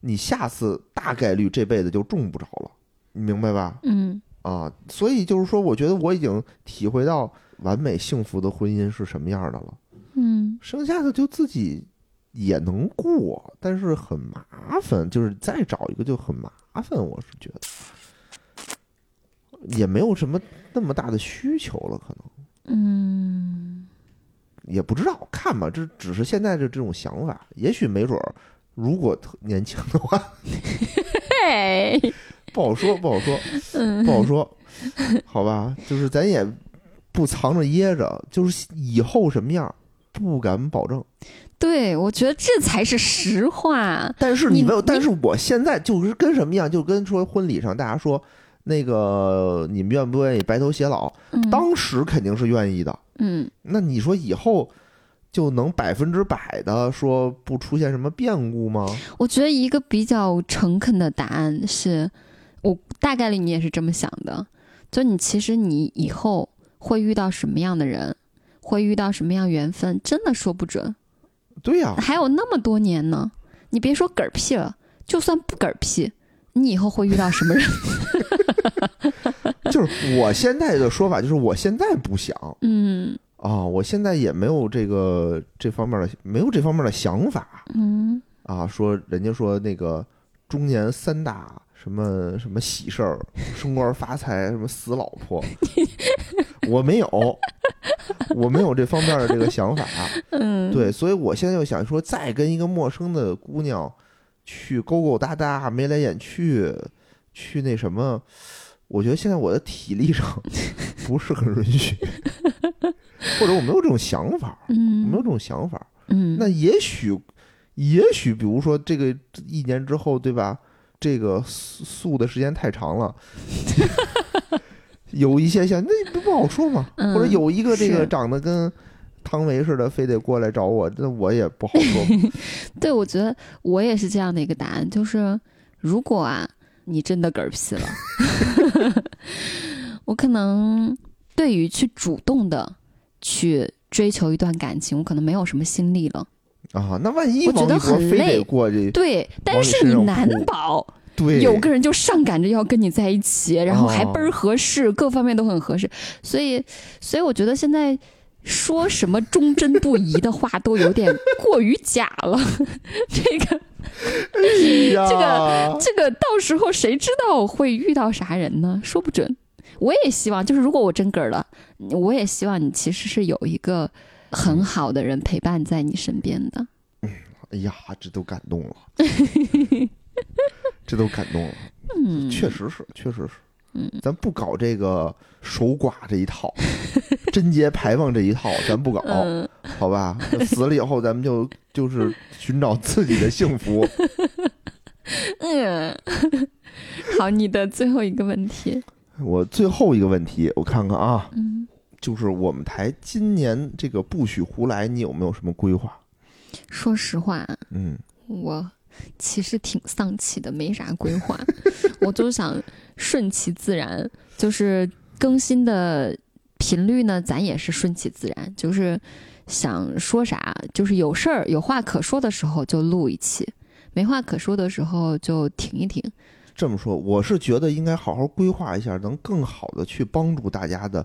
你下次大概率这辈子就中不着了，你明白吧？嗯啊，所以就是说，我觉得我已经体会到完美幸福的婚姻是什么样的了。嗯剩下的就自己也能过，但是很麻烦，就是再找一个就很麻烦。我是觉得也没有什么那么大的需求了，可能嗯，也不知道看吧。这只是现在的这种想法，也许没准儿，如果特年轻的话，嘿，不好说，不好说，嗯不好说，好吧？就是咱也不藏着掖着，就是以后什么样不敢保证。对，我觉得这才是实话。但是你没有，但是我现在就是跟什么样，就跟说婚礼上大家说那个你们愿不愿意白头偕老？嗯当时肯定是愿意的。嗯那你说以后就能百分之百的说不出现什么变故吗？我觉得一个比较诚恳的答案是，我大概率你也是这么想的，就你其实你以后会遇到什么样的人，会遇到什么样缘分，真的说不准。对呀、还有那么多年呢，你别说嗝屁了，就算不嗝屁，你以后会遇到什么人？就是我现在的说法，就是我现在不想。嗯。啊，我现在也没有这个这方面的没有这方面的想法。嗯。啊。说人家说那个中年三大什么什么喜事儿，升官发财，什么死老婆，我没有，我没有这方面的这个想法。嗯，对，所以我现在就想说，再跟一个陌生的姑娘去勾勾搭搭、眉来眼去，去那什么，我觉得现在我的体力上 不是很允许，或者我没有这种想法，我没有嗯这种想法。嗯，那也许，也许，比如说这个一年之后，对吧？这个素素的时间太长了，有一些像那不不好说嘛，嗯或者有一个这个长得跟汤唯似的，非得过来找我，那我也不好说。对，我觉得我也是这样的一个答案，就是如果啊，你真的嗝屁了，我可能对于去主动的去追求一段感情，我可能没有什么心力了。啊，那万一我觉得很累。过这，对，但是你难保对，有个人就上赶着要跟你在一起，然后还哦倍儿合适，各方面都很合适，所以，所以我觉得现在说什么忠贞不移的话都有点过于假了。这个 这个这个到时候谁知道会遇到啥人呢？说不准。我也希望，就是如果我真嗝了，我也希望你其实是有一个很好的人陪伴在你身边的。哎呀，这都感动了，这都感动了。嗯，确实是，确实是。嗯，咱不搞这个守寡这一套，贞洁牌坊这一套，咱不搞，嗯好吧？死了以后，咱们就就是寻找自己的幸福。嗯，好，你的最后一个问题，我最后一个问题，我看看啊，嗯，就是我们台今年这个不许胡来，你有没有什么规划？说实话，嗯，我其实挺丧气的，没啥规划，我就想顺其自然，就是更新的频率呢，咱也是顺其自然，就是想说啥，就是有事儿有话可说的时候就录一期，没话可说的时候就停一停。这么说，我是觉得应该好好规划一下，能更好的去帮助大家的，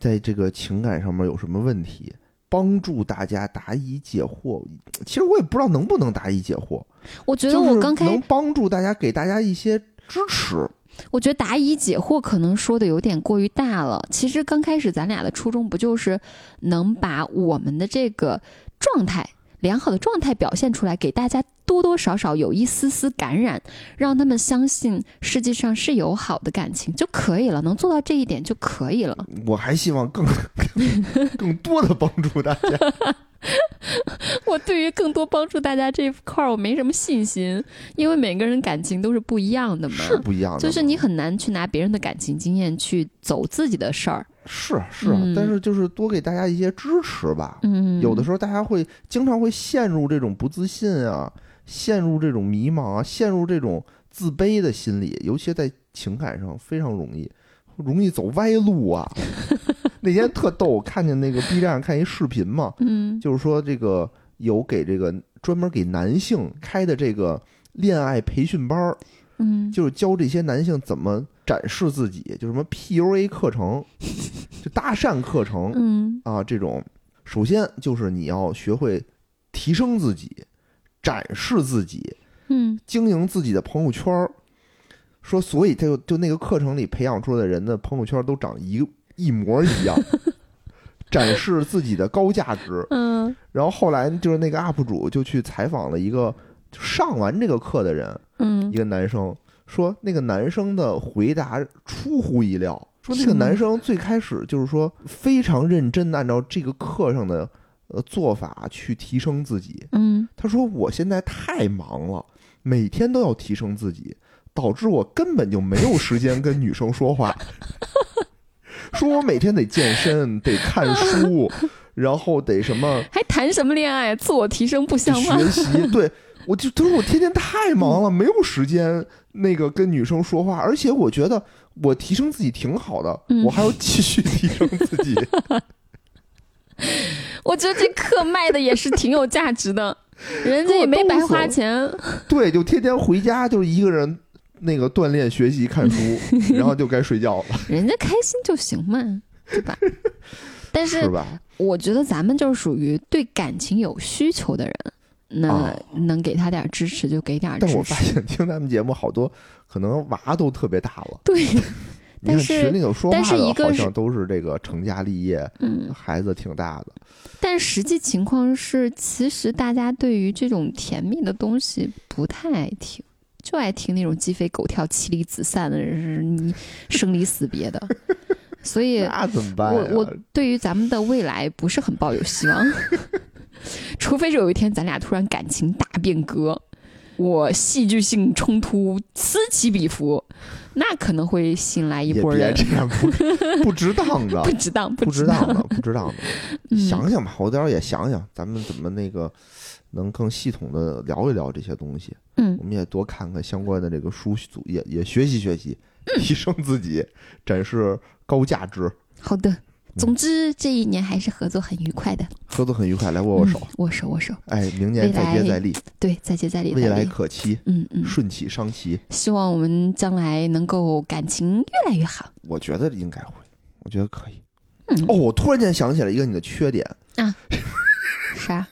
在这个情感上面有什么问题，帮助大家答疑解惑。其实我也不知道能不能答疑解惑，我觉得我刚开能帮助大家，给大家一些支持。我觉得答疑解惑可能说的有点过于大了。其实刚开始咱俩的初衷不就是能把我们的这个状态、良好的状态表现出来，给大家多多少少有一丝丝感染，让他们相信世界上是有好的感情就可以了。能做到这一点就可以了。我还希望更更多的帮助大家。我对于更多帮助大家这一块儿，我没什么信心，因为每个人感情都是不一样的嘛。是不一样的，就是你很难去拿别人的感情经验去走自己的事儿。是是，嗯但是就是多给大家一些支持吧。嗯，有的时候大家会经常会陷入这种不自信啊，陷入这种迷茫啊，陷入这种自卑的心理，尤其在情感上非常容易，容易走歪路啊。那天特逗，我看见那个 B 站上看一视频嘛，嗯就是说这个有给这个专门给男性开的这个恋爱培训班儿，嗯。就是教这些男性怎么展示自己，就什么 PUA 课程，就搭讪课程，嗯。啊，这种。首先就是你要学会提升自己，展示自己，嗯。经营自己的朋友圈儿。说，所以他就就那个课程里培养出来的人的朋友圈都长一一模一样，展示自己的高价值。嗯然后后来就是那个 UP 主就去采访了一个上完这个课的人，嗯一个男生说，那个男生的回答出乎意料，说那个男生最开始就是说非常认真的按照这个课上的呃做法去提升自己。嗯他说我现在太忙了，每天都要提升自己，导致我根本就没有时间跟女生说话。说我每天得健身，得看书，然后得什么还谈什么恋爱？自我提升不香吗？学习，对我就他说我天天太忙了，没有时间那个跟女生说话，而且我觉得我提升自己挺好的，嗯我还要继续提升自己。我觉得这课卖的也是挺有价值的，人家也没白花钱。对，就天天回家就一个人那个锻炼、学习、看书，然后就该睡觉了，人家开心就行嘛，对吧？但是？我觉得咱们就是属于对感情有需求的人，那啊能给他点支持就给点支持但我发持。现听咱们节目好多可能娃都特别大了，对，但是群里有说但话的，好像都是这个成家立业，嗯，孩子挺大的。但实际情况是，其实大家对于这种甜蜜的东西不太爱听，就爱听那种鸡飞狗跳、妻离子散的，人你生离死别的。所以，那怎么办呀？我我对于咱们的未来不是很抱有希望，除非是有一天咱俩突然感情大变革，我戏剧性冲突此起彼伏，那可能会新来一波人。别这样不不值当的不，值当，不值当的，不值当的。嗯想想吧，我到时候也想想，咱们怎么那个能更系统的聊一聊这些东西。嗯我们也多看看相关的这个书，也也学习学习，嗯提升自己，展示高价值。好的。总之，这一年还是合作很愉快的。合作很愉快，来握握手。嗯握手，握手。哎，明年再接再厉，对，再接再厉，未来。可期，嗯嗯，顺其商其。希望我们将来能够感情越来越好。我觉得应该会，我觉得可以。嗯哦，我突然间想起来一个你的缺点啊，啥？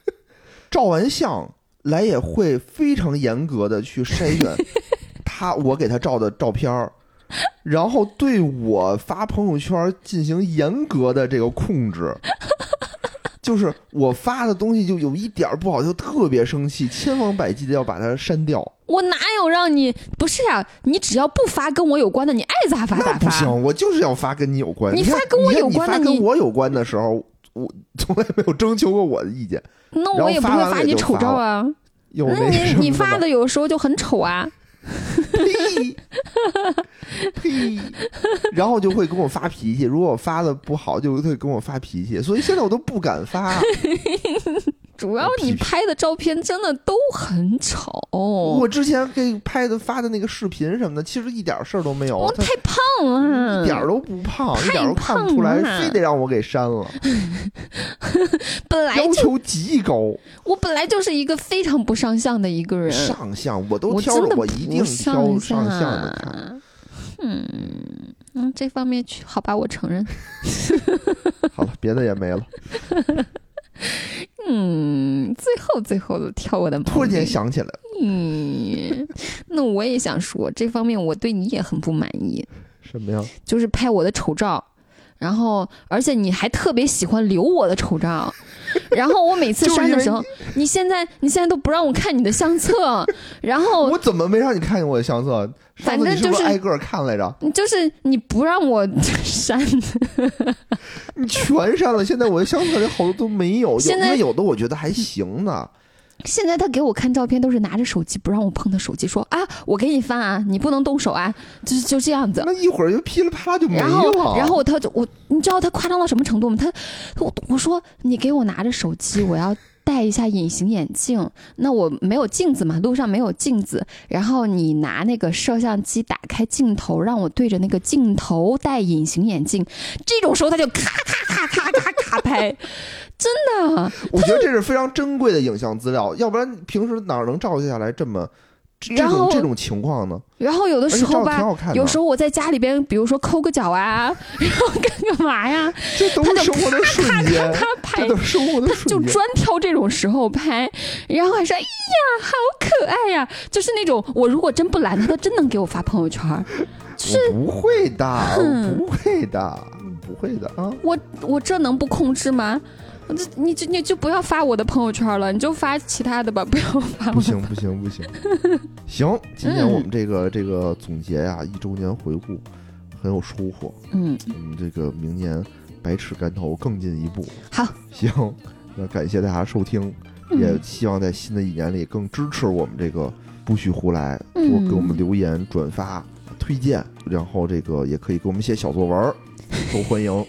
照完相来也会非常严格的去筛选 他我给他照的照片儿，然后对我发朋友圈进行严格的这个控制。就是我发的东西就有一点儿不好，就特别生气，千方百计的要把它删掉。我哪有让你？不是呀、你只要不发跟我有关的，你爱咋发咋发。那不行，我就是要发跟你有关。你发跟我有关的跟我有关的时候，我 从来没有征求过我的意见，那我也不会发你丑照啊。又那那什么你你发的有时候就很丑啊。呸呸，然后就会跟我发脾气。如果我发的不好，就会跟我发脾气。所以现在我都不敢发。主要你拍的照片真的都很丑。我之前给拍的发的那个视频什么的，其实一点事儿都没有太胖了，一点儿都不胖，太一点儿都看不出来，非得让我给删了，本来要求极高。我本来就是一个非常不上相的一个人，上相我都挑了，我一定挑上上相的看。嗯嗯，这方面去好吧，我承认。好了，别的也没了。嗯，最后最后的挑我的毛病。突然间想起来，嗯，那我也想说，这方面我对你也很不满意，什么呀？就是拍我的丑照，然后而且你还特别喜欢留我的丑照，然后我每次 删的时候，你现在你现在都不让我看你的相册，然后我怎么没让你看见我的相册？反正就是挨个看来着？就是你不让我 删，你全删了，现在我的相册里好多都没有，有现在有的我觉得还行呢。现在他给我看照片都是拿着手机不让我碰他手机，说啊，我给你翻啊，你不能动手啊，就是就这样子。那一会儿就噼里啪啦就没了然后，然后他就我，你知道他夸张到什么程度吗？他我我说你给我拿着手机，我要戴一下隐形眼镜。那我没有镜子嘛，路上没有镜子。然后你拿那个摄像机打开镜头，让我对着那个镜头戴隐形眼镜。这种时候他就咔咔咔咔咔咔拍，真的。我觉得这是非常珍贵的影像资料，要不然平时哪能照下来这么这然后种这种情况呢？然后有的时候吧有时候我在家里边，比如说抠个脚啊，然后干干嘛呀，这都是生活的瞬间，他拍他就。专挑这种时候拍，然后还说：“哎呀，好可爱呀！”就是那种我如果真不拦他，他真能给我发朋友圈 是不会的，不会的，不会的啊！我我这能不控制吗？我这你就你就不要发我的朋友圈了，你就发其他的吧，不要发我。不行不行不行，行，今天我们这个这个总结呀、一周年回顾很有收获，嗯，我们这个明年百尺竿头更进一步。好，行，那感谢大家收听，嗯。也希望在新的一年里更支持我们这个不许胡来，多嗯给我们留言、转发、推荐，然后这个也可以给我们写小作文儿，都欢迎，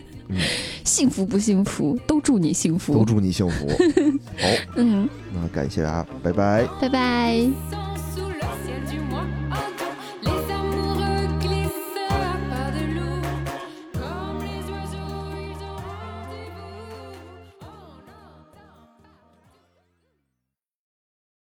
幸福不幸福，都祝你幸福，都祝你幸福。好，嗯，那感谢大家，拜拜，拜拜。